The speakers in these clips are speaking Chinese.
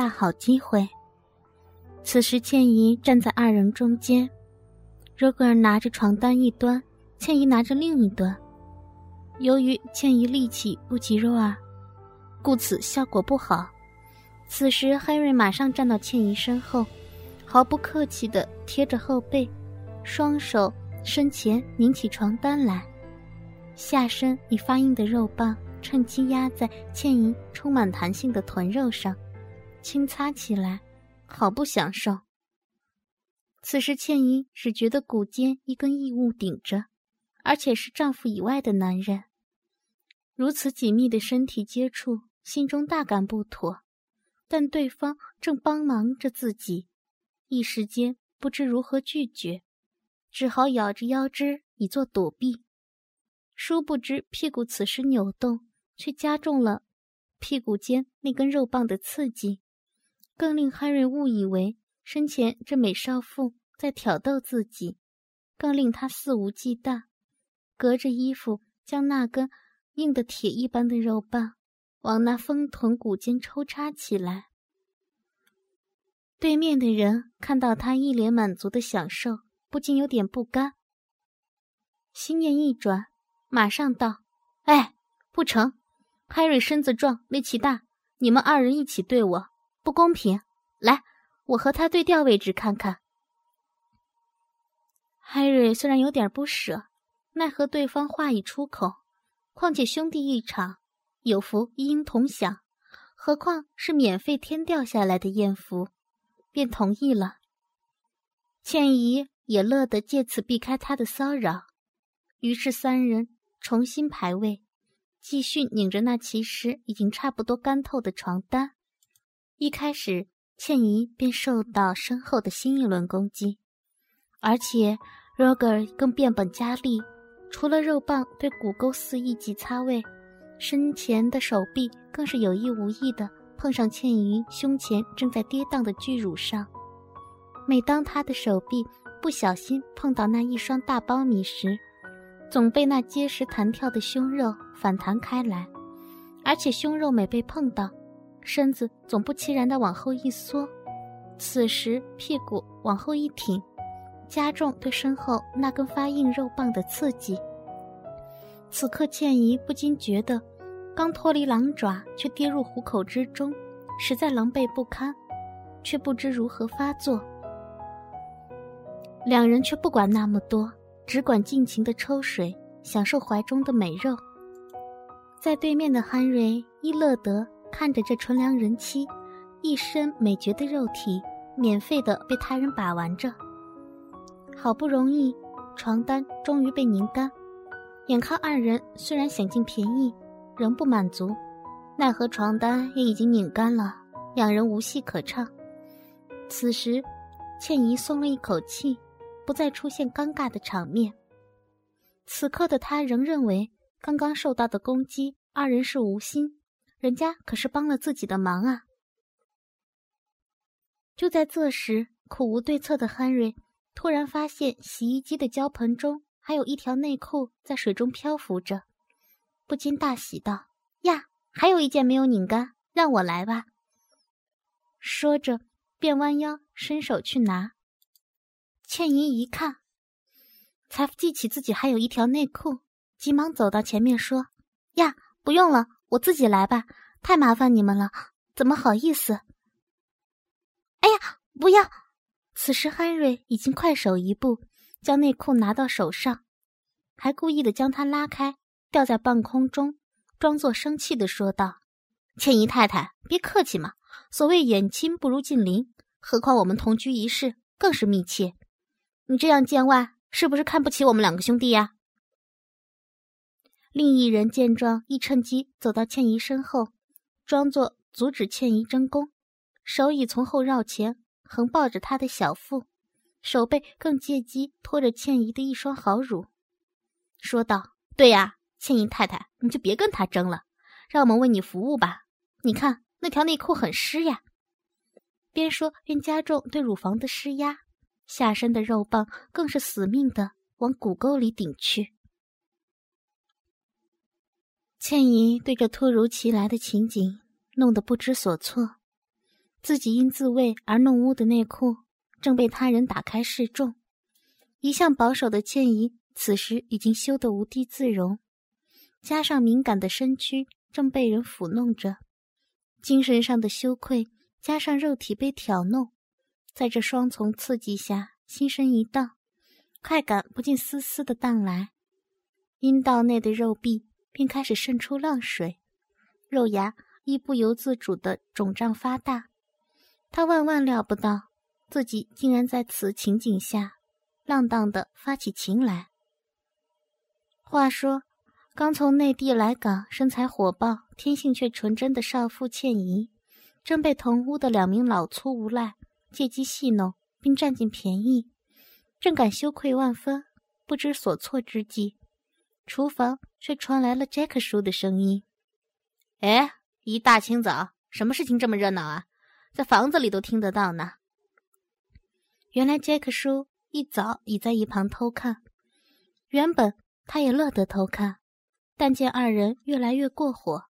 大好机会。此时，倩怡站在二人中间，罗格尔拿着床单一端，倩怡拿着另一端。由于倩怡力气不及若儿，故此效果不好。此时，黑瑞马上站到倩怡身后，毫不客气地贴着后背，双手身前拧起床单来，下身以发硬的肉棒趁机压在倩怡充满弹性的臀肉上，轻擦起来。好不享受。此时，倩怡只觉得骨间一根异物顶着，而且是丈夫以外的男人。如此紧密的身体接触，心中大感不妥。但对方正帮忙着自己，一时间不知如何拒绝，只好咬着腰肢以作躲避。殊不知，屁股此时扭动，却加重了屁股间那根肉棒的刺激。更令哈瑞误以为身前这美少妇在挑逗自己，更令他肆无忌惮，隔着衣服将那根硬的铁一般的肉棒往那丰臀骨间抽插起来。对面的人看到他一脸满足的享受，不禁有点不甘，心念一转，马上道：“哎，不成，哈瑞身子壮，力气大，你们二人一起对我。”不公平！来，我和他对调位置看看。海瑞虽然有点不舍，奈何对方话已出口，况且兄弟一场，有福一应同享，何况是免费天掉下来的艳福，便同意了。倩怡也乐得借此避开他的骚扰，于是三人重新排位，继续拧着那其实已经差不多干透的床单。一开始，倩怡便受到身后的新一轮攻击，而且 Roger 更变本加厉，除了肉棒对骨沟肆意挤擦位，身前的手臂更是有意无意的碰上倩怡胸前正在跌宕的巨乳上。每当他的手臂不小心碰到那一双大苞米时，总被那结实弹跳的胸肉反弹开来，而且胸肉每被碰到。身子总不其然地往后一缩，此时屁股往后一挺，加重对身后那根发硬肉棒的刺激。此刻倩怡不禁觉得，刚脱离狼爪却跌入虎口之中，实在狼狈不堪，却不知如何发作。两人却不管那么多，只管尽情地抽水，享受怀中的美肉。在对面的憨瑞伊乐德。看着这纯良人妻，一身美绝的肉体，免费的被他人把玩着。好不容易，床单终于被拧干，眼看二人虽然想尽便宜，仍不满足，奈何床单也已经拧干了，两人无戏可唱。此时，倩怡松了一口气，不再出现尴尬的场面。此刻的她仍认为，刚刚受到的攻击，二人是无心。人家可是帮了自己的忙啊！就在这时，苦无对策的憨瑞突然发现洗衣机的胶盆中还有一条内裤在水中漂浮着，不禁大喜道：“呀，还有一件没有拧干，让我来吧！”说着，便弯腰伸手去拿。倩怡一看，才记起自己还有一条内裤，急忙走到前面说：“呀，不用了。”我自己来吧，太麻烦你们了，怎么好意思？哎呀，不要！此时汉瑞已经快手一步，将内裤拿到手上，还故意的将它拉开，吊在半空中，装作生气的说道：“倩姨太太，别客气嘛，所谓远亲不如近邻，何况我们同居一室，更是密切。你这样见外，是不是看不起我们两个兄弟呀？”另一人见状，亦趁机走到倩怡身后，装作阻止倩怡争功，手已从后绕前，横抱着她的小腹，手背更借机托着倩怡的一双好乳，说道：“对呀，倩怡太太，你就别跟他争了，让我们为你服务吧。你看那条内裤很湿呀。”边说边加重对乳房的施压，下身的肉棒更是死命的往骨沟里顶去。倩怡对这突如其来的情景弄得不知所措，自己因自慰而弄污的内裤正被他人打开示众。一向保守的倩怡此时已经羞得无地自容，加上敏感的身躯正被人抚弄着，精神上的羞愧加上肉体被挑弄，在这双重刺激下，心神一荡，快感不禁丝丝的荡来，阴道内的肉壁便开始渗出浪水，肉芽亦不由自主的肿胀发大。他万万料不到，自己竟然在此情景下。浪荡的发起情来。话说，刚从内地来港、身材火爆、天性却纯真的少妇倩怡，正被同屋的两名老粗无赖借机戏弄，并占尽便宜，正感羞愧万分、不知所措之际，厨房却传来了杰克叔的声音：“哎，一大清早，什么事情这么热闹啊？在房子里都听得到呢。”原来杰克叔。一早已在一旁偷看，原本他也乐得偷看，但见二人越来越过火，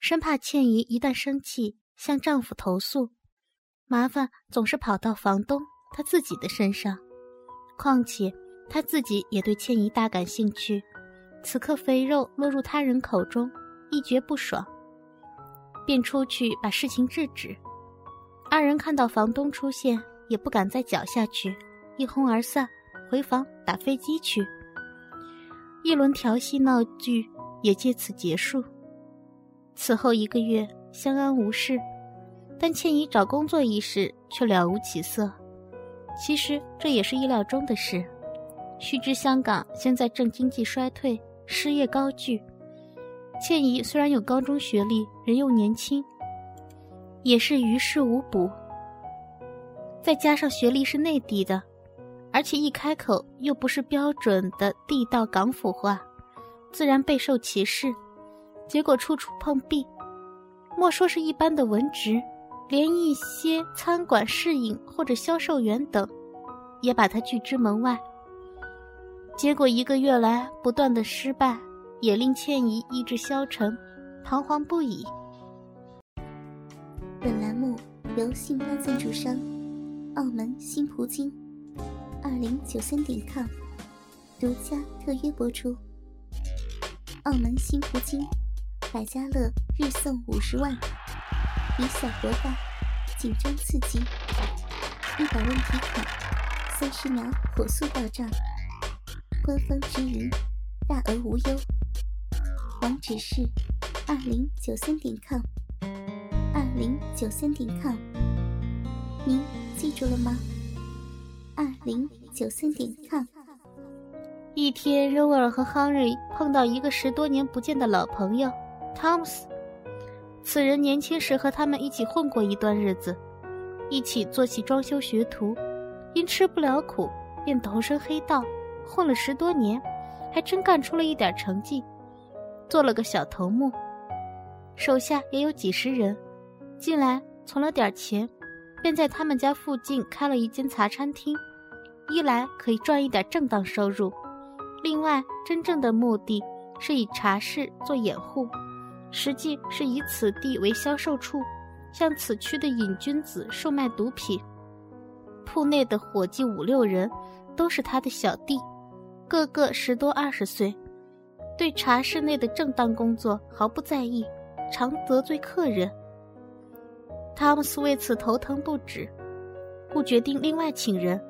生怕倩怡一旦生气向丈夫投诉，麻烦总是跑到房东他自己的身上。况且他自己也对倩怡大感兴趣，此刻肥肉落入他人口中，一觉不爽，便出去把事情制止。二人看到房东出现，也不敢再搅下去。一哄而散，回房打飞机去。一轮调戏闹剧也借此结束。此后一个月相安无事，但倩怡找工作一事却了无起色。其实这也是意料中的事。须知香港现在正经济衰退，失业高居。倩怡虽然有高中学历，人又年轻，也是于事无补。再加上学历是内地的。而且一开口又不是标准的地道港府话，自然备受歧视。结果处处碰壁，莫说是一般的文职，连一些餐馆侍应或者销售员等，也把他拒之门外。结果一个月来不断的失败，也令倩怡意志消沉，彷徨不已。本栏目由信邦赞助商澳门新葡京。二零九三点 com 独家特约播出。澳门新葡京百家乐日送五十万，以小博大，紧张刺激，一百问提款，三十秒火速到账，官方直营，大额无忧。网址是二零九三点 com，二零九三点 com，您记住了吗？二零九三点 com。一天，柔尔和亨瑞碰到一个十多年不见的老朋友汤姆斯。此人年轻时和他们一起混过一段日子，一起做起装修学徒，因吃不了苦，便投身黑道，混了十多年，还真干出了一点成绩，做了个小头目，手下也有几十人。近来存了点钱。便在他们家附近开了一间茶餐厅，一来可以赚一点正当收入，另外真正的目的是以茶室做掩护，实际是以此地为销售处，向此区的瘾君子售卖毒品。铺内的伙计五六人，都是他的小弟，个个十多二十岁，对茶室内的正当工作毫不在意，常得罪客人。汤姆斯为此头疼不止，故决定另外请人。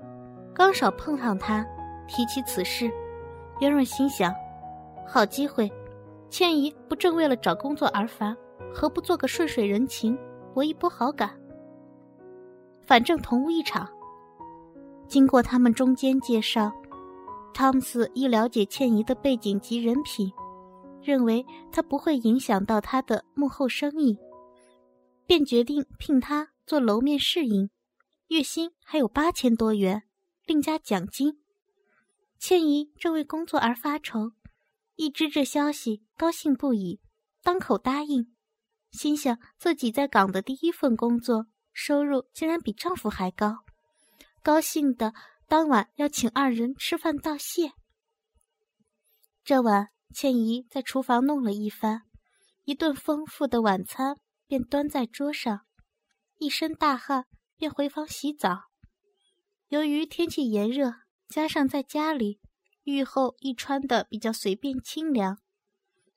刚少碰上他，提起此事，袁润心想：好机会，倩怡不正为了找工作而烦，何不做个顺水人情，博一波好感？反正同屋一场。经过他们中间介绍，汤姆斯一了解倩怡的背景及人品，认为她不会影响到他的幕后生意。便决定聘她做楼面侍应，月薪还有八千多元，另加奖金。倩怡正为工作而发愁，一知这消息，高兴不已，当口答应。心想自己在港的第一份工作，收入竟然比丈夫还高，高兴的当晚要请二人吃饭道谢。这晚，倩怡在厨房弄了一番，一顿丰富的晚餐。便端在桌上，一身大汗，便回房洗澡。由于天气炎热，加上在家里，浴后易穿的比较随便清凉，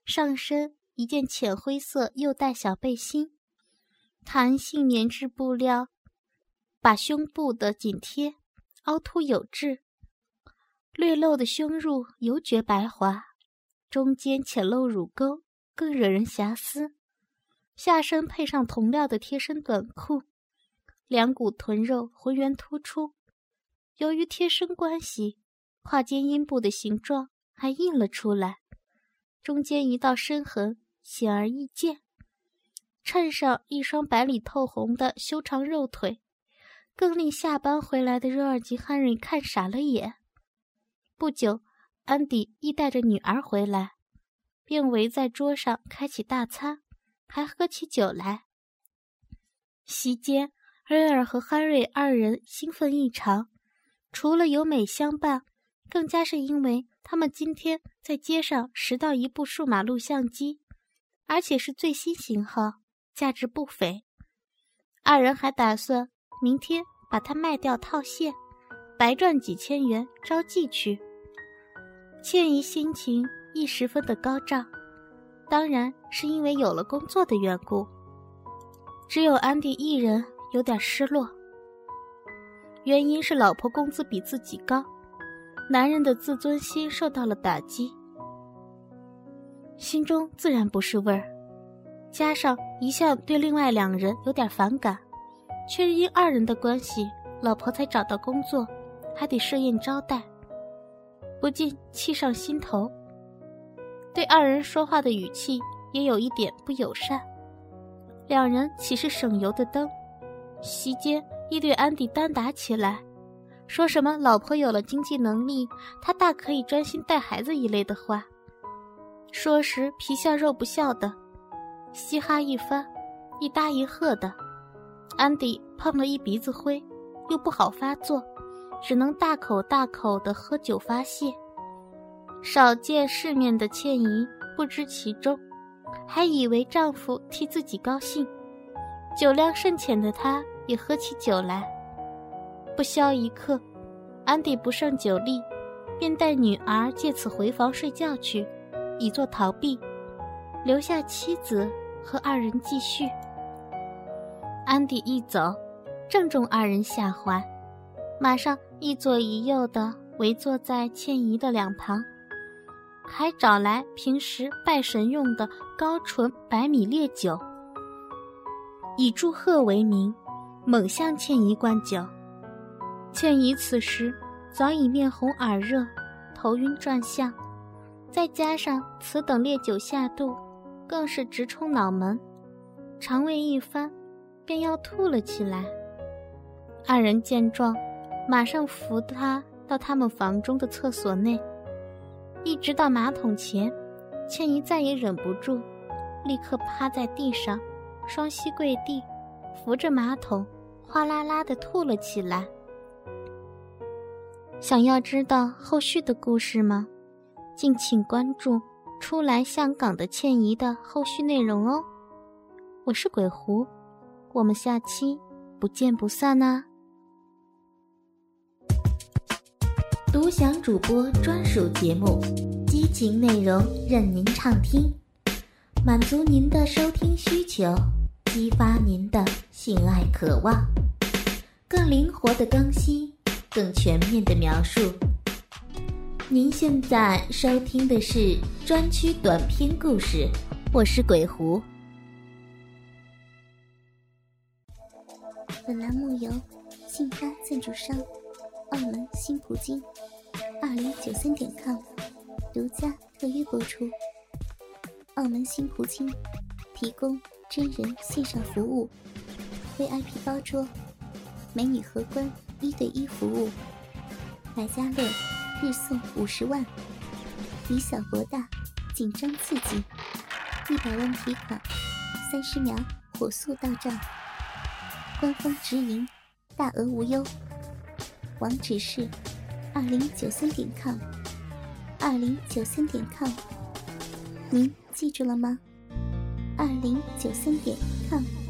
上身一件浅灰色又带小背心，弹性棉质布料，把胸部的紧贴，凹凸有致，略露的胸入尤觉白滑，中间浅露乳沟，更惹人遐思。下身配上同料的贴身短裤，两股臀肉浑圆突出。由于贴身关系，胯间阴部的形状还印了出来，中间一道深痕显而易见。衬上一双白里透红的修长肉腿，更令下班回来的热尔吉汉瑞看傻了眼。不久，安迪亦带着女儿回来，便围在桌上开启大餐。还喝起酒来。席间，瑞尔和哈瑞二人兴奋异常，除了有美相伴，更加是因为他们今天在街上拾到一部数码录像机，而且是最新型号，价值不菲。二人还打算明天把它卖掉套现，白赚几千元招妓去。倩怡心情亦十分的高涨。当然是因为有了工作的缘故。只有安迪一人有点失落，原因是老婆工资比自己高，男人的自尊心受到了打击，心中自然不是味儿。加上一向对另外两人有点反感，却因二人的关系，老婆才找到工作，还得设宴招待，不禁气上心头。对二人说话的语气也有一点不友善，两人岂是省油的灯？席间亦对安迪单打起来，说什么老婆有了经济能力，他大可以专心带孩子一类的话。说时皮笑肉不笑的，嘻哈一番，一搭一和的。安迪碰了一鼻子灰，又不好发作，只能大口大口的喝酒发泄。少见世面的倩怡不知其中，还以为丈夫替自己高兴。酒量甚浅的她也喝起酒来。不消一刻，安迪不胜酒力，便带女儿借此回房睡觉去，以作逃避，留下妻子和二人继续。安迪一走，正中二人下怀，马上一左一右的围坐在倩怡的两旁。还找来平时拜神用的高纯白米烈酒，以祝贺为名，猛向倩怡灌酒。倩怡此时早已面红耳热，头晕转向，再加上此等烈酒下肚，更是直冲脑门，肠胃一翻，便要吐了起来。二人见状，马上扶他到他们房中的厕所内。一直到马桶前，倩怡再也忍不住，立刻趴在地上，双膝跪地，扶着马桶，哗啦啦的吐了起来。想要知道后续的故事吗？敬请关注《初来香港的倩怡》的后续内容哦。我是鬼狐，我们下期不见不散呐！独享主播专属节目，激情内容任您畅听，满足您的收听需求，激发您的性爱渴望，更灵活的更新，更全面的描述。您现在收听的是专区短篇故事，我是鬼狐。本栏目由信发赞助商澳门新葡京。二零九三点 com 独家特约播出。澳门新葡京提供真人线上服务，VIP 包桌，美女荷官一对一服务，百家乐日送五十万，以小博大，紧张刺激，一百万提款，三十秒火速到账，官方直营，大额无忧，网址是。二零九三点 com，二零九三点 com，您记住了吗？二零九三点 com。